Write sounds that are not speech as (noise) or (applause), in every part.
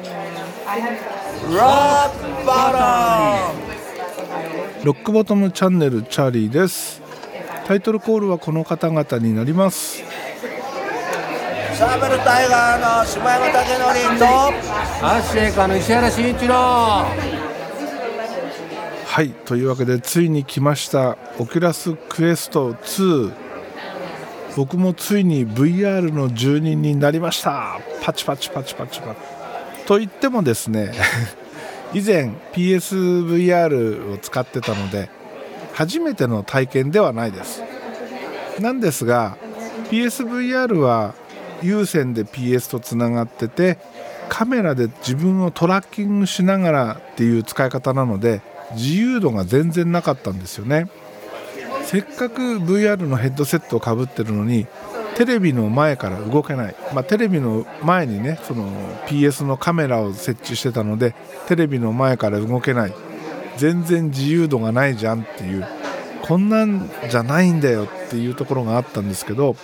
ロックボトムロックボトムチャンネルチャーリーです。タイトルコールはこの方々になります。シャーベルタイガーの下山武徳とアースシェイカーの石原慎一郎。はいというわけでついに来ましたオキュラスクエスト2僕もついに VR の住人になりました。パチパチパチパチパチと言ってもですね (laughs) 以前 PSVR を使ってたので初めての体験ではないです。なんですが PSVR は有線で PS とつながっててカメラで自分をトラッキングしながらっていう使い方なので自由度が全然なかったんですよね。せっかく VR のヘッドセットをかぶってるのにテレビの前から動けない、まあ、テレビの前にねその PS のカメラを設置してたのでテレビの前から動けない。全然自由度がないじゃんっていう。こんなんじゃないんだよっていうところがあったんですけど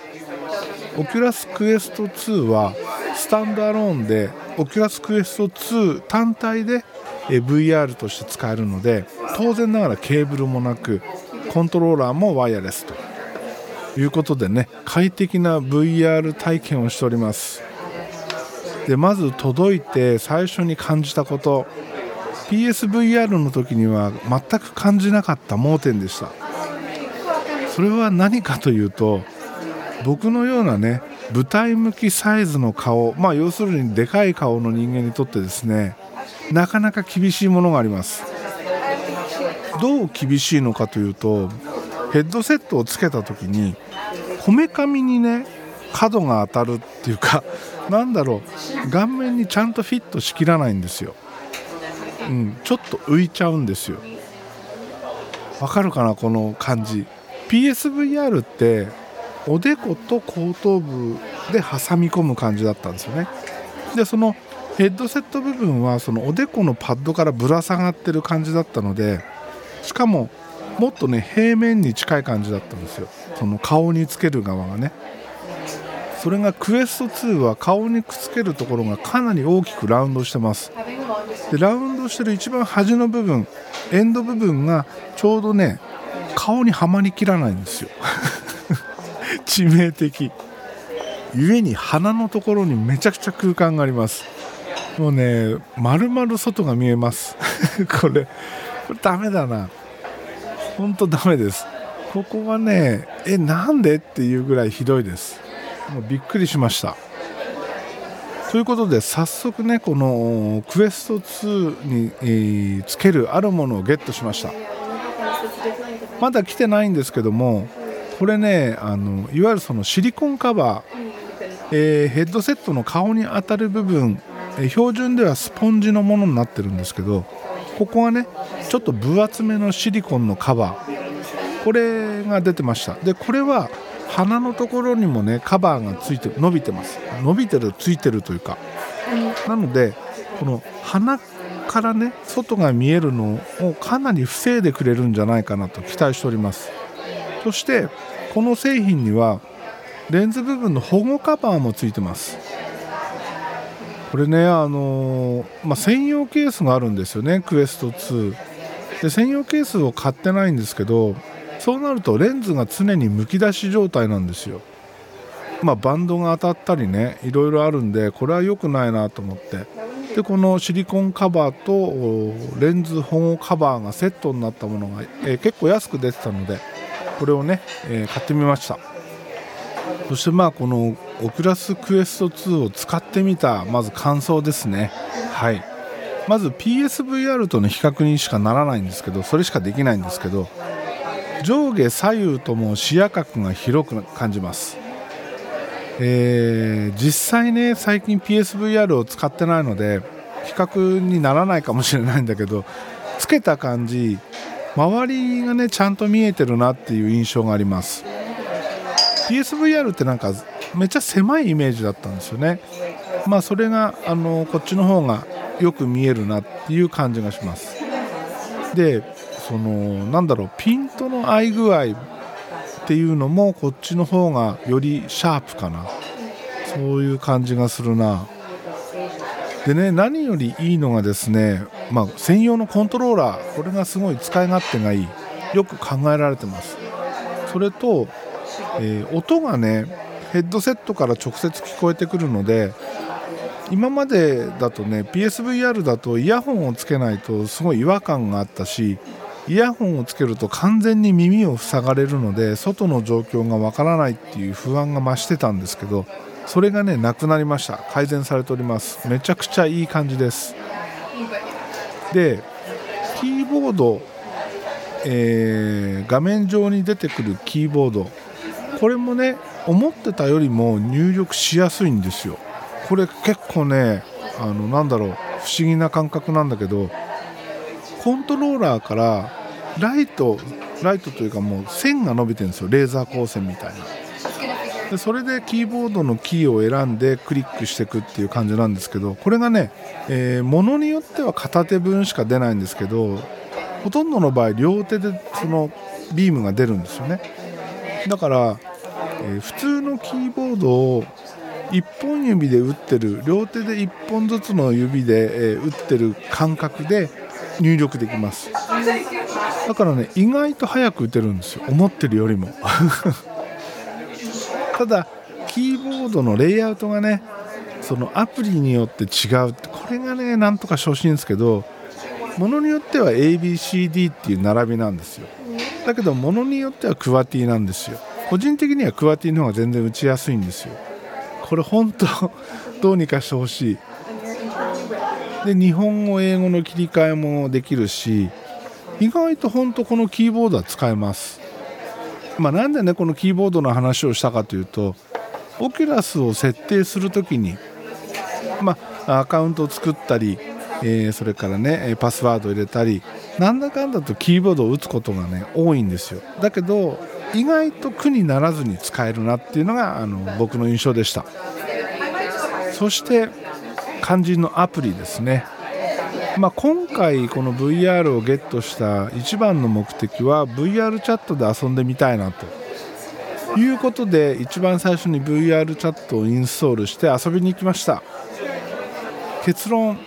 オキュラスクエスト2はスタンドアローンでオキュラスクエスト2単体で VR として使えるので当然ながらケーブルもなくコントローラーもワイヤレスと。いうことでね快適な VR 体験をしております。でまず届いて最初に感じたこと。PSVR の時には全く感じなかった盲点でした。それは何かというと僕のようなね舞台向きサイズの顔まあ要するにでかい顔の人間にとってですねなかなか厳しいものがあります。どう厳しいのかというとヘッドセットをつけた時にこめかみにね角が当たるっていうか (laughs) なんだろう顔面にちゃんとフィットしきらないんですよ、うん、ちょっと浮いちゃうんですよ。わかるかなこの感じ。PSVR っておでこと後頭部で挟み込む感じだったんですよね。でそのヘッドセット部分はそのおでこのパッドからぶら下がってる感じだったのでしかももっとね平面に近い感じだったんですよ。その顔につける側がね。それがクエスト2は顔にくっつけるところがかなり大きくラウンドしてます。でラウンドしてる一番端の部分エンド部分がちょうどね顔にはまりきらないんですよ。(laughs) 致命的。故に鼻のところにめちゃくちゃ空間があります。もうね丸々外が見えます。(laughs) これこれダメだな。本当ダメです。ここはねえなんでっていうぐらいひどいです。もうびっくりしました。ということで早速ねこのクエスト2に、え、つけるあるものをゲットしました。まだ来てないんですけどもこれねあのいわゆるそのシリコンカバー、えー、ヘッドセットの顔に当たる部分、えー、標準ではスポンジのものになってるんですけどここがねちょっと分厚めのシリコンのカバー。これが出てました。でこれは鼻のところにもねカバーがついて伸びてます。伸びてるついてるというか。なのでこの鼻からね外が見えるのをかなり防いでくれるんじゃないかなと期待しております。そしてこの製品にはレンズ部分の保護カバーもついてますこれねあのー、まあ、専用ケースがあるんですよねクエスト2で専用ケースを買ってないんですけどそうなるとレンズが常にむき出し状態なんですよ。まあ、バンドが当たったりねいろいろあるんでこれは良くないなと思って。でこのシリコンカバーとレンズ保護カバーがセットになったものが、えー、結構安く出てたのでこれをね、えー、買ってみました。そしてまあこのオクラスクエスト2を使ってみたまず感想ですね。はい。まず PSVR との比較にしかならないんですけどそれしかできないんですけど上下左右とも視野角が広く感じます。えー、実際ね最近 PSVR を使ってないので比較にならないかもしれないんだけどつけた感じ周りがねちゃんと見えてるなっていう印象があります。PSVR ってなんかめっちゃ狭いイメージだったんですよね。まあそれがあのこっちの方がよく見えるなっていう感じがします。でそのなんだろうピントの合い具合っていうのもこっちの方がよりシャープかな。そういう感じがするな。でね何よりいいのがですね、まあ、専用のコントローラーこれがすごい使い勝手がいい。よく考えられてます。それと、えー、音がねヘッドセットから直接聞こえてくるので今までだとね PSVR だとイヤホンをつけないとすごい違和感があったしイヤホンをつけると完全に耳を塞がれるので外の状況がわからないっていう不安が増してたんですけどそれがねなくなりました。改善されております。めちゃくちゃいい感じです。でキーボード、えー、画面上に出てくるキーボードこれもね思ってたよりも入力しやすいんですよ。これ結構ねあのなんだろう不思議な感覚なんだけどコントローラーからライトライトというかもう線が伸びてるんですよ。レーザー光線みたいな。でそれでキーボードのキーを選んでクリックしていくっていう感じなんですけどこれがね、えー、ものによっては片手分しか出ないんですけどほとんどの場合両手でそのビームが出るんですよね。だから、え、普通のキーボードを1本指で打ってる両手で1本ずつの指で、え、打ってる感覚で入力できます。だからね意外と早く打てるんですよ。思ってるよりも。(laughs) ただキーボードのレイアウトがねそのアプリによって違うってこれがねなんとかしてほしいんですけどものによっては ABCD っていう並びなんですよ。だけどものによってはクワティなんですよ。個人的にはクワティの方が全然打ちやすいんですよ。これ本当 (laughs) どうにかしてほしい。で日本語英語の切り替えもできるし意外と本当このキーボードは使えます。まあ、なんでねこのキーボードの話をしたかというとオキュラスを設定する時にまあアカウントを作ったり、えー、それからねパスワードを入れたりなんだかんだとキーボードを打つことがね多いんですよ。だけど意外と苦にならずに使えるなっていうのがあの僕の印象でした。そして肝心のアプリですね、まあ、今回この VR をゲットした一番の目的は VR チャットで遊んでみたいなということで一番最初に VR チャットをインストールして遊びに行きました。結論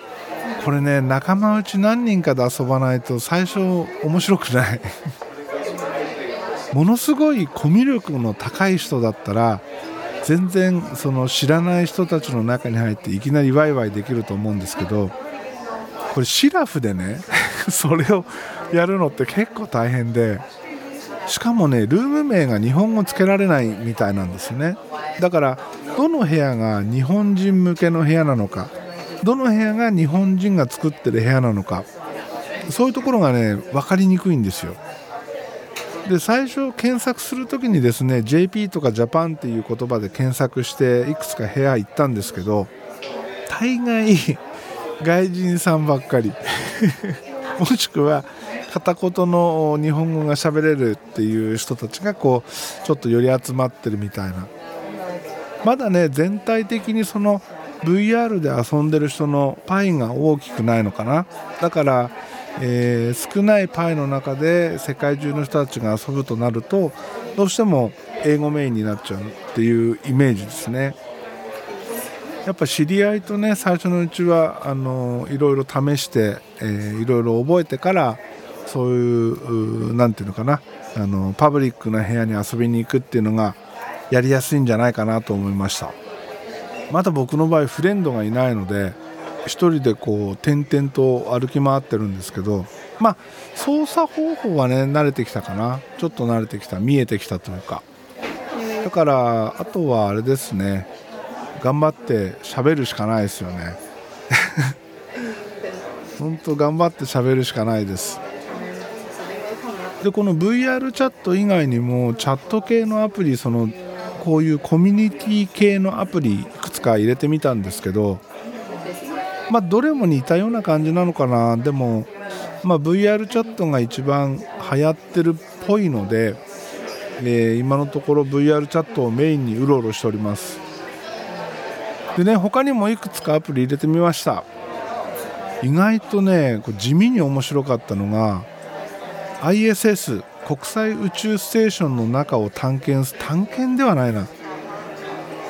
これね仲間内何人かで遊ばないと最初面白くない。ものすごいコミュ力の高い人だったら全然その知らない人たちの中に入っていきなりワイワイできると思うんですけどこれシラフでね (laughs) それをやるのって結構大変でしかもねルーム名が日本語つけられないみたいなんですね。だからどの部屋が日本人向けの部屋なのかどの部屋が日本人が作ってる部屋なのかそういうところがね分かりにくいんですよ。で最初検索する時にですね JP とかジャパンっていう言葉で検索していくつか部屋行ったんですけど大概外人さんばっかり。(laughs) もしくは片言の日本語が喋れるっていう人たちがこうちょっと寄り集まってるみたいな。まだね全体的にその VR で遊んでる人のパイが大きくないのかな。だからえー、少ないパイの中で世界中の人たちが遊ぶとなるとどうしても英語メインになっちゃうっていうイメージですね。やっぱ知り合いとね最初のうちはあのいろいろ試して、えー、いろいろ覚えてからそういう何て言うのかなあのパブリックな部屋に遊びに行くっていうのがやりやすいんじゃないかなと思いましたまだ僕の場合フレンドがいないので1人でこう点々と歩き回ってるんですけどまあ操作方法はね慣れてきたかな。ちょっと慣れてきた。見えてきたというか。だからあとはあれですね。頑張って喋るしかないですよね。本当頑張って喋るしかないです。でこの VR チャット以外にもチャット系のアプリそのこういうコミュニティ系のアプリいくつか入れてみたんですけどまあ、どれも似たような感じなのかな。でも、まあ、VR チャットが一番流行ってるっぽいので、えー、今のところ VR チャットをメインにうろうろしております。でね他にもいくつかアプリ入れてみました。意外とねこう地味に面白かったのが ISS 国際宇宙ステーションの中を探検探検ではないな。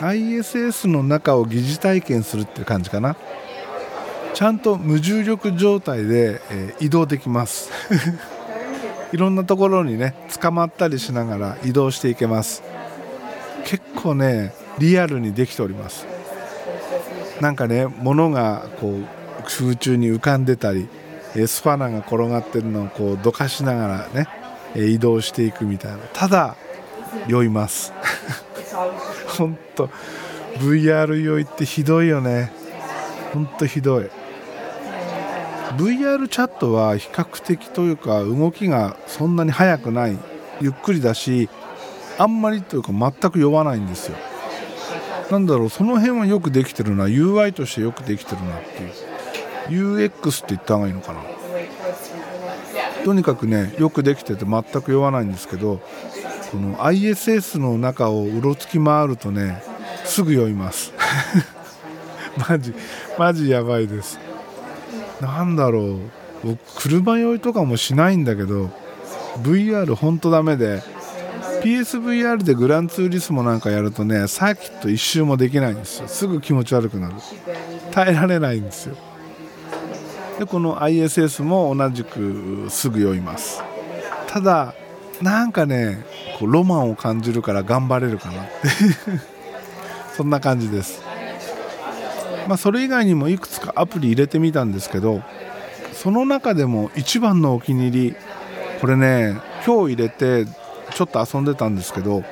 ISS の中を疑似体験するって感じかな。ちゃんと無重力状態で、えー移動できます。(laughs) いろんなところにね捕まったりしながら移動していけます。結構ねリアルにできております。なんかね物がこう空中に浮かんでたりスパナが転がってるのをこうどかしながらね移動していくみたいな。ただ酔います。(laughs) 本当 VR 酔いってひどいよね。本当ひどい。VR チャットは比較的というか動きがそんなに速くないゆっくりだしあんまりというか全く酔わないんですよ。なんだろうその辺はよくできてるな UI としてよくできてるなっていう。UX って言った方がいいのかな。とにかくねよくできてて全く酔わないんですけどこの ISS の中をうろつき回るとねすぐ酔います。(laughs) マジマジやばいです。なんだろう。僕車酔いとかもしないんだけど VR ほんとダメで PSVR でグランツーリスモなんかやるとねサーキット一周もできないんですよ。すぐ気持ち悪くなる。耐えられないんですよ。でこの ISS も同じくすぐ酔います。ただなんかねこうロマンを感じるから頑張れるかな。っ (laughs) てそんな感じです。まあそれ以外にもいくつかアプリ入れてみたんですけどその中でも一番のお気に入りこれね今日入れてちょっと遊んでたんですけど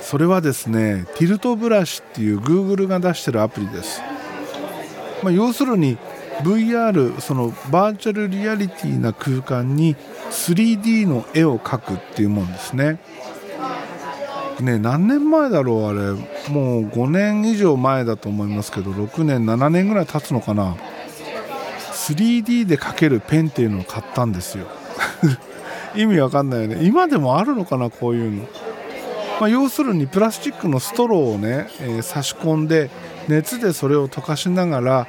それはですねティルトブラシっていう Google が出してるアプリです、まあ、要するに VR そのバーチャルリアリティな空間に 3D の絵を描くっていうもんですね。ね何年前だろうあれ。もう5年以上前だと思いますけど6年7年ぐらい経つのかな。3D で描けるペンっていうのを買ったんですよ。(laughs) 意味わかんないよね。今でもあるのかなこういうの、まあ、要するにプラスチックのストローをね、えー差し込んで熱でそれを溶かしながら、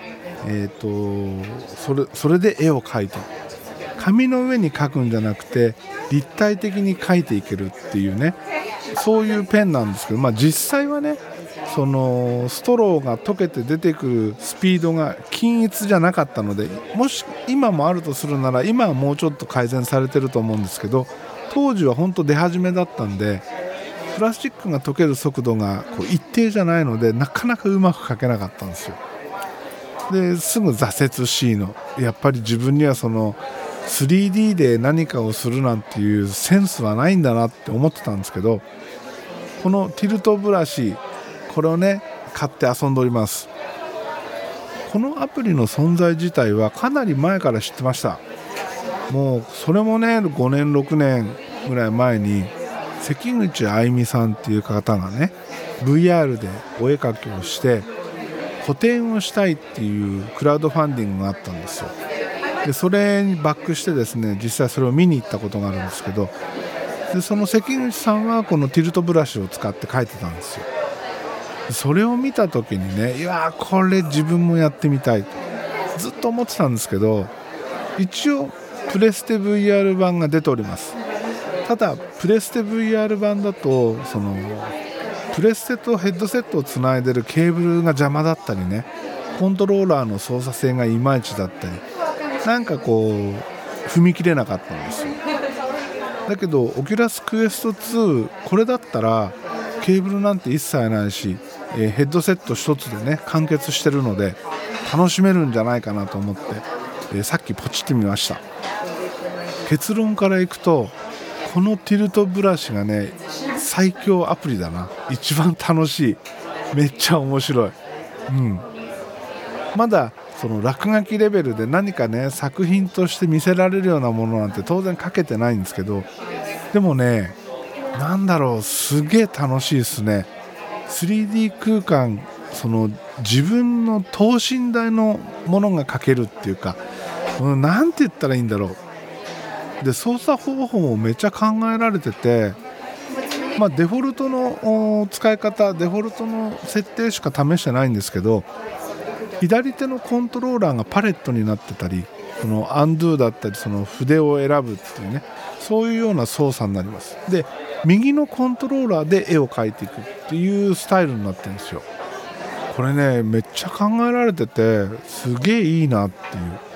えー、とそれそれで絵を描いて紙の上に描くんじゃなくて立体的に描いていけるっていうね。そういうペンなんですけど、まあ、実際はねそのストローが溶けて出てくるスピードが均一じゃなかったのでもし今もあるとするなら今はもうちょっと改善されてると思うんですけど当時は本当出始めだったんでプラスチックが溶ける速度がこう一定じゃないのでなかなかうまく描けなかったんですよ。ですぐ挫折しいのやっぱり自分にはその 3D で何かをするなんていうセンスはないんだなって思ってたんですけどこのティルトブラシこれをね買って遊んでおります。このアプリの存在自体はかなり前から知ってました。もうそれもね5年6年ぐらい前に関口あゆみさんっていう方がね VR でお絵描きをして個展をしたいっていうクラウドファンディングがあったんですよ。でそれにバックしてですね実際それを見に行ったことがあるんですけどでその関口さんはこのティルトブラシを使って描いてたんですよ。それを見た時にねいやこれ自分もやってみたいと。ずっと思ってたんですけど一応プレステ VR 版が出ております。ただプレステ VR 版だとそのプレステとヘッドセットをつないでるケーブルが邪魔だったりねコントローラーの操作性がいまいちだったりなんかこう踏み切れなかったんですよ。だけどオキュラスクエスト2これだったらケーブルなんて一切ないし、えーヘッドセット1つでね完結してるので楽しめるんじゃないかなと思って、えーさっきポチってみました。結論からいくとこのティルトブラシがね最強アプリだな。一番楽しい。めっちゃ面白い。うん。まだその落書きレベルで何かね作品として見せられるようなものなんて当然書けてないんですけどでもねなんだろうすげえ楽しいですね。3D 空間その自分の等身大のものが描けるっていうか、うん、なんて言ったらいいんだろう。で操作方法もめっちゃ考えられててまあ、デフォルトの使い方デフォルトの設定しか試してないんですけど左手のコントローラーがパレットになってたりそのアンドゥだったりその筆を選ぶっていうねそういうような操作になります。で右のコントローラーで絵を描いていくっていうスタイルになってるんですよ。これねめっちゃ考えられててすげえいいなっていう。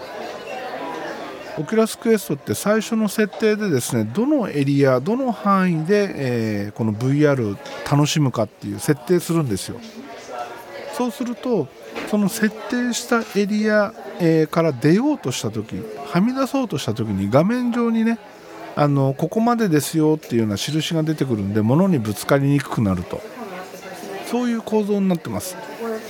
オキュラスクエストって最初の設定でですねどのエリアどの範囲で、えーこの VR を楽しむかっていう設定するんですよ。そうするとその設定したエリア、えーから出ようとした時はみ出そうとした時に画面上にねあのここまでですよっていうような印が出てくるんで物にぶつかりにくくなると。そういう構造になってます。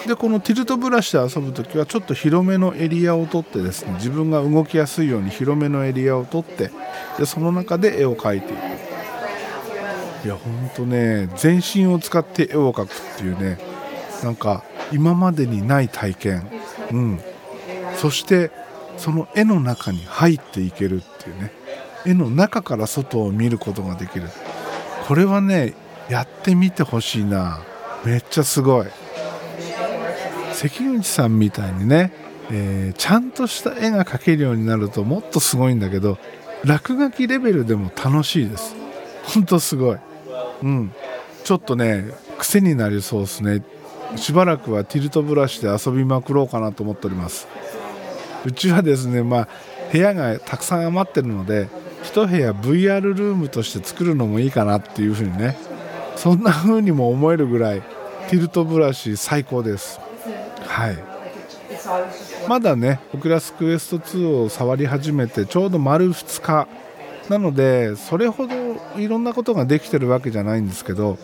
でこのティルトブラシで遊ぶ時はちょっと広めのエリアを取ってですね自分が動きやすいように広めのエリアを取ってでその中で絵を描いていく。いやほんとね全身を使って絵を描くっていうねなんか今までにない体験。うん。そしてその絵の中に入っていけるっていうね。絵の中から外を見ることができる。これはねやってみてほしいな。めっちゃすごい。関口さんみたいにね、えーちゃんとした絵が描けるようになるともっとすごいんだけど落書きレベルでも楽しいです。ほんとすごい。うん。ちょっとね癖になりそうですね。しばらくはティルトブラシで遊びまくろうかなと思っております。うちはですねまあ部屋がたくさん余ってるので一部屋 VR ルームとして作るのもいいかなっていうふうにねそんな風にも思えるぐらいティルトブラシ最高です。はい。まだねオキュラスクエスト2を触り始めてちょうど丸2日。なのでそれほどいろんなことができてるわけじゃないんですけど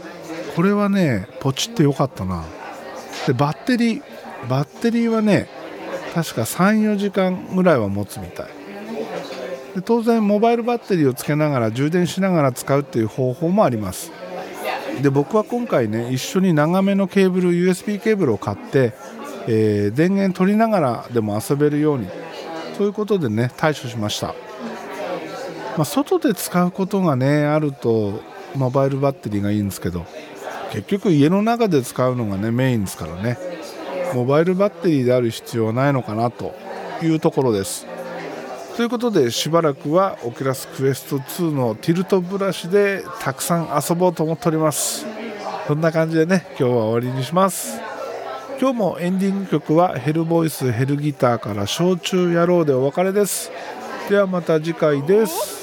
これはねポチってよかったな。でバッテリーバッテリーはね確か34時間ぐらいは持つみたい。で当然モバイルバッテリーをつけながら充電しながら使うっていう方法もあります。で僕は今回ね一緒に長めのケーブル USB ケーブルを買って、えー電源取りながらでも遊べるようにそういうことでね対処しました、まあ、外で使うことがねあるとモバイルバッテリーがいいんですけど結局家の中で使うのがねメインですからね。モバイルバッテリーである必要はないのかなというところです。ということでしばらくはオキュラスクエスト2のティルトブラシでたくさん遊ぼうと思っております。そんな感じでね今日は終わりにします。今日もエンディング曲はヘルボイスヘルギターから焼酎野郎でお別れです。ではまた次回です。